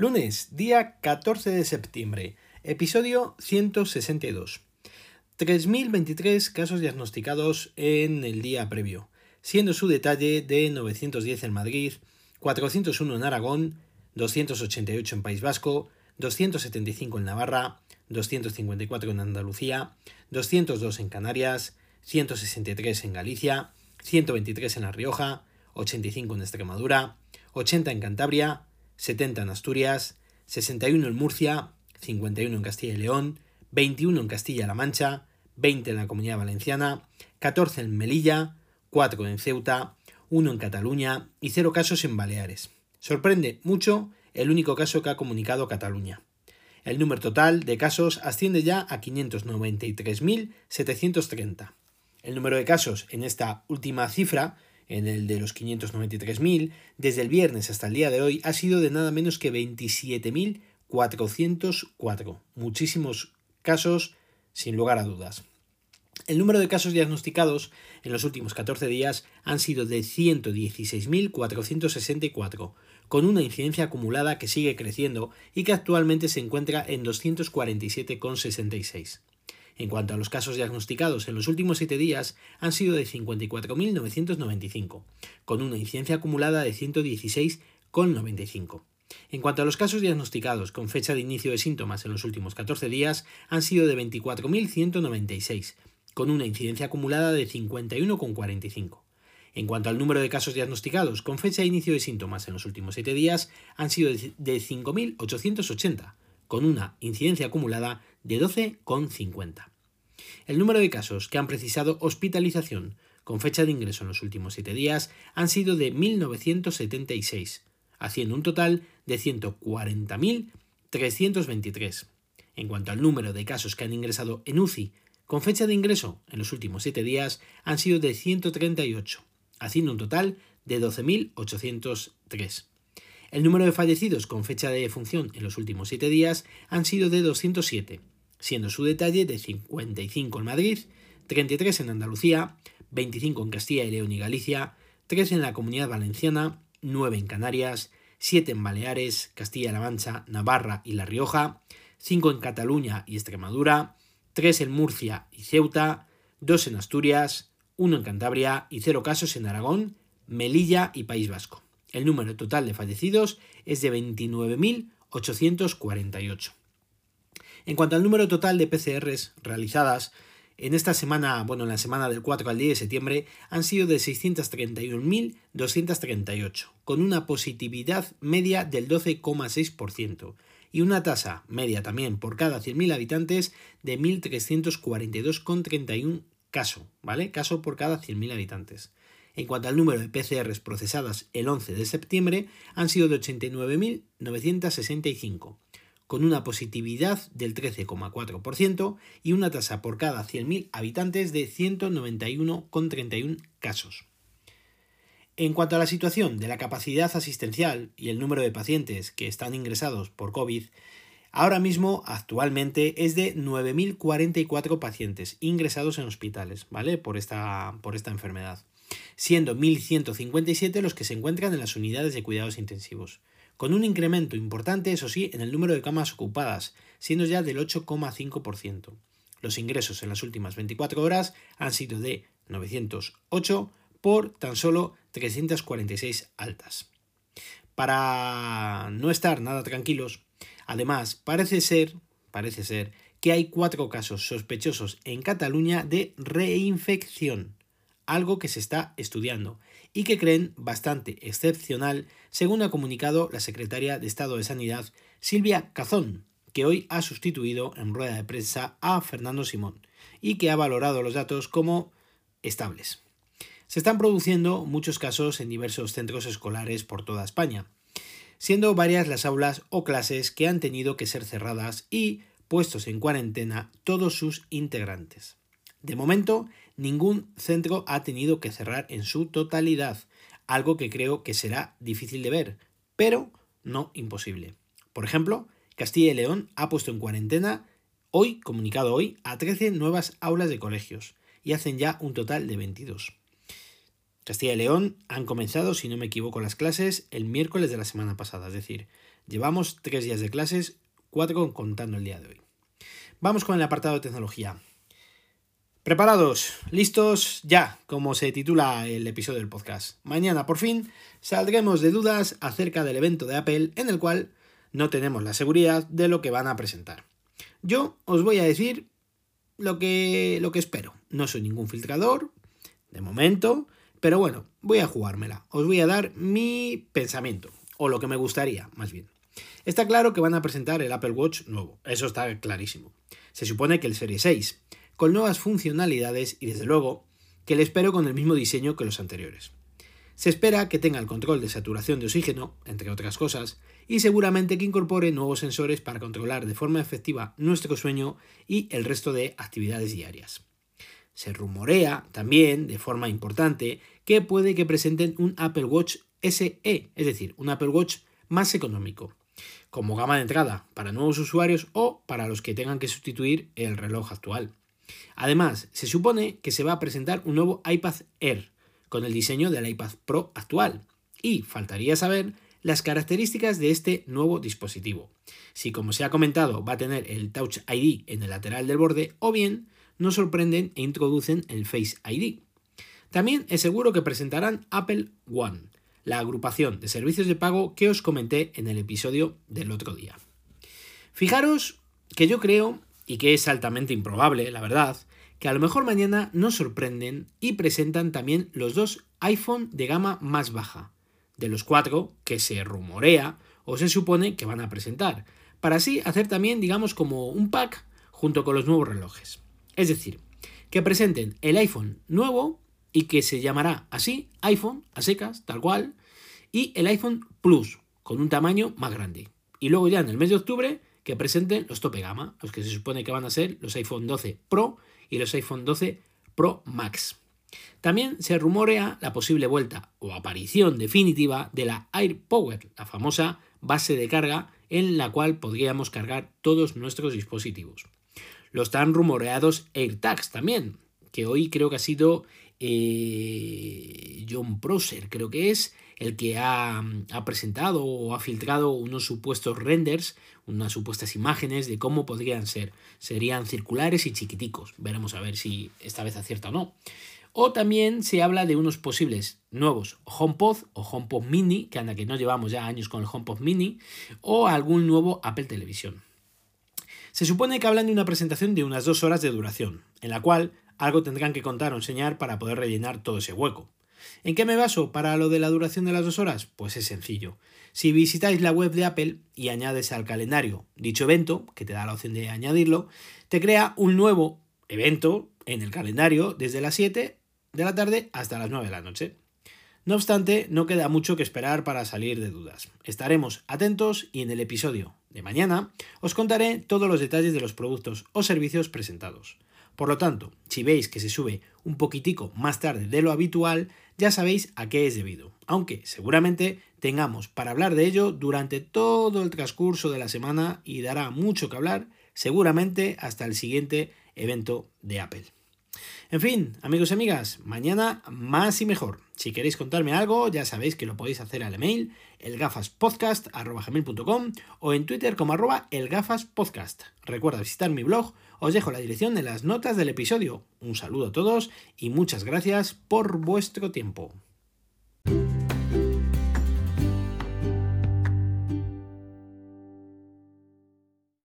Lunes, día 14 de septiembre, episodio 162. 3.023 casos diagnosticados en el día previo, siendo su detalle de 910 en Madrid, 401 en Aragón, 288 en País Vasco, 275 en Navarra, 254 en Andalucía, 202 en Canarias, 163 en Galicia, 123 en La Rioja, 85 en Extremadura, 80 en Cantabria, 70 en Asturias, 61 en Murcia, 51 en Castilla y León, 21 en Castilla-La Mancha, 20 en la Comunidad Valenciana, 14 en Melilla, 4 en Ceuta, 1 en Cataluña y 0 casos en Baleares. Sorprende mucho el único caso que ha comunicado Cataluña. El número total de casos asciende ya a 593.730. El número de casos en esta última cifra, en el de los 593.000, desde el viernes hasta el día de hoy ha sido de nada menos que 27.404. Muchísimos casos sin lugar a dudas. El número de casos diagnosticados en los últimos 14 días han sido de 116.464, con una incidencia acumulada que sigue creciendo y que actualmente se encuentra en 247,66. En cuanto a los casos diagnosticados en los últimos 7 días, han sido de 54.995, con una incidencia acumulada de 116,95. En cuanto a los casos diagnosticados con fecha de inicio de síntomas en los últimos 14 días, han sido de 24.196, con una incidencia acumulada de 51,45. En cuanto al número de casos diagnosticados con fecha de inicio de síntomas en los últimos 7 días, han sido de 5.880, con una incidencia acumulada de 12,50. El número de casos que han precisado hospitalización con fecha de ingreso en los últimos 7 días han sido de 1.976, haciendo un total de 140.323. En cuanto al número de casos que han ingresado en UCI con fecha de ingreso en los últimos 7 días han sido de 138, haciendo un total de 12.803. El número de fallecidos con fecha de defunción en los últimos 7 días han sido de 207, siendo su detalle de 55 en Madrid, 33 en Andalucía, 25 en Castilla y León y Galicia, 3 en la Comunidad Valenciana, 9 en Canarias, 7 en Baleares, Castilla-La Mancha, Navarra y La Rioja, 5 en Cataluña y Extremadura, 3 en Murcia y Ceuta, 2 en Asturias, 1 en Cantabria y 0 casos en Aragón, Melilla y País Vasco. El número total de fallecidos es de 29.848. En cuanto al número total de PCRs realizadas, en esta semana, bueno, en la semana del 4 al 10 de septiembre, han sido de 631.238, con una positividad media del 12,6% y una tasa media también por cada 100.000 habitantes de 1.342,31 caso, ¿vale? Caso por cada 100.000 habitantes. En cuanto al número de PCRs procesadas el 11 de septiembre, han sido de 89.965, con una positividad del 13,4% y una tasa por cada 100.000 habitantes de 191,31 casos. En cuanto a la situación de la capacidad asistencial y el número de pacientes que están ingresados por COVID, ahora mismo actualmente es de 9.044 pacientes ingresados en hospitales, ¿vale? Por esta, por esta enfermedad, siendo 1.157 los que se encuentran en las unidades de cuidados intensivos, con un incremento importante, eso sí, en el número de camas ocupadas, siendo ya del 8,5%. Los ingresos en las últimas 24 horas han sido de 908 por tan solo 346 altas. Para no estar nada tranquilos, además parece ser, parece ser que hay cuatro casos sospechosos en Cataluña de reinfección, algo que se está estudiando y que creen bastante excepcional, según ha comunicado la secretaria de Estado de Sanidad, Silvia Cazón, que hoy ha sustituido en rueda de prensa a Fernando Simón y que ha valorado los datos como estables. Se están produciendo muchos casos en diversos centros escolares por toda España, siendo varias las aulas o clases que han tenido que ser cerradas y puestos en cuarentena todos sus integrantes. De momento, ningún centro ha tenido que cerrar en su totalidad, algo que creo que será difícil de ver, pero no imposible. Por ejemplo, Castilla y León ha puesto en cuarentena hoy, comunicado hoy, a 13 nuevas aulas de colegios y hacen ya un total de 22. Castilla y León han comenzado, si no me equivoco, las clases el miércoles de la semana pasada, es decir, llevamos tres días de clases, cuatro contando el día de hoy. Vamos con el apartado de tecnología. Preparados, listos ya, como se titula el episodio del podcast. Mañana por fin saldremos de dudas acerca del evento de Apple en el cual no tenemos la seguridad de lo que van a presentar. Yo os voy a decir lo que, lo que espero. No soy ningún filtrador, de momento, pero bueno, voy a jugármela. Os voy a dar mi pensamiento, o lo que me gustaría, más bien. Está claro que van a presentar el Apple Watch nuevo, eso está clarísimo. Se supone que el Serie 6, con nuevas funcionalidades y desde luego que le espero con el mismo diseño que los anteriores. Se espera que tenga el control de saturación de oxígeno, entre otras cosas, y seguramente que incorpore nuevos sensores para controlar de forma efectiva nuestro sueño y el resto de actividades diarias. Se rumorea también, de forma importante, que puede que presenten un Apple Watch SE, es decir, un Apple Watch más económico, como gama de entrada para nuevos usuarios o para los que tengan que sustituir el reloj actual. Además, se supone que se va a presentar un nuevo iPad Air, con el diseño del iPad Pro actual. Y faltaría saber las características de este nuevo dispositivo. Si como se ha comentado va a tener el Touch ID en el lateral del borde o bien nos sorprenden e introducen el Face ID. También es seguro que presentarán Apple One, la agrupación de servicios de pago que os comenté en el episodio del otro día. Fijaros que yo creo, y que es altamente improbable, la verdad, que a lo mejor mañana nos sorprenden y presentan también los dos iPhone de gama más baja, de los cuatro que se rumorea o se supone que van a presentar, para así hacer también, digamos, como un pack junto con los nuevos relojes. Es decir, que presenten el iPhone nuevo y que se llamará así iPhone a secas, tal cual, y el iPhone Plus, con un tamaño más grande. Y luego ya en el mes de octubre que presenten los tope gama, los que se supone que van a ser los iPhone 12 Pro y los iPhone 12 Pro Max. También se rumorea la posible vuelta o aparición definitiva de la AirPower, la famosa base de carga en la cual podríamos cargar todos nuestros dispositivos. Los tan rumoreados AirTags también, que hoy creo que ha sido eh, John Prosser, creo que es, el que ha, presentado o ha filtrado unos supuestos renders, unas supuestas imágenes de cómo podrían ser. Serían circulares y chiquiticos. Veremos a ver si esta vez acierta o no. O también se habla de unos posibles nuevos HomePod o HomePod Mini, que anda que no llevamos ya años con el HomePod Mini, o algún nuevo Apple Televisión. Se supone que hablan de una presentación de unas dos horas de duración, en la cual algo tendrán que contar o enseñar para poder rellenar todo ese hueco. ¿En qué me baso para lo de la duración de las dos horas? Pues es sencillo. Si visitáis la web de Apple y añades al calendario dicho evento, que te da la opción de añadirlo, te crea un nuevo evento en el calendario desde las 7 de la tarde hasta las 9 de la noche. No obstante, no queda mucho que esperar para salir de dudas. Estaremos atentos y en el episodio de mañana os contaré todos los detalles de los productos o servicios presentados. Por lo tanto, si veis que se sube un poquitico más tarde de lo habitual, ya sabéis a qué es debido, aunque seguramente tengamos para hablar de ello durante todo el transcurso de la semana y dará mucho que hablar, seguramente hasta el siguiente evento de Apple. En fin, amigos y amigas, mañana más y mejor. Si queréis contarme algo, ya sabéis que lo podéis hacer al email elgafaspodcast.com o en Twitter como arroba elgafaspodcast. Recuerda visitar mi blog, os dejo la dirección en las notas del episodio. Un saludo a todos y muchas gracias por vuestro tiempo.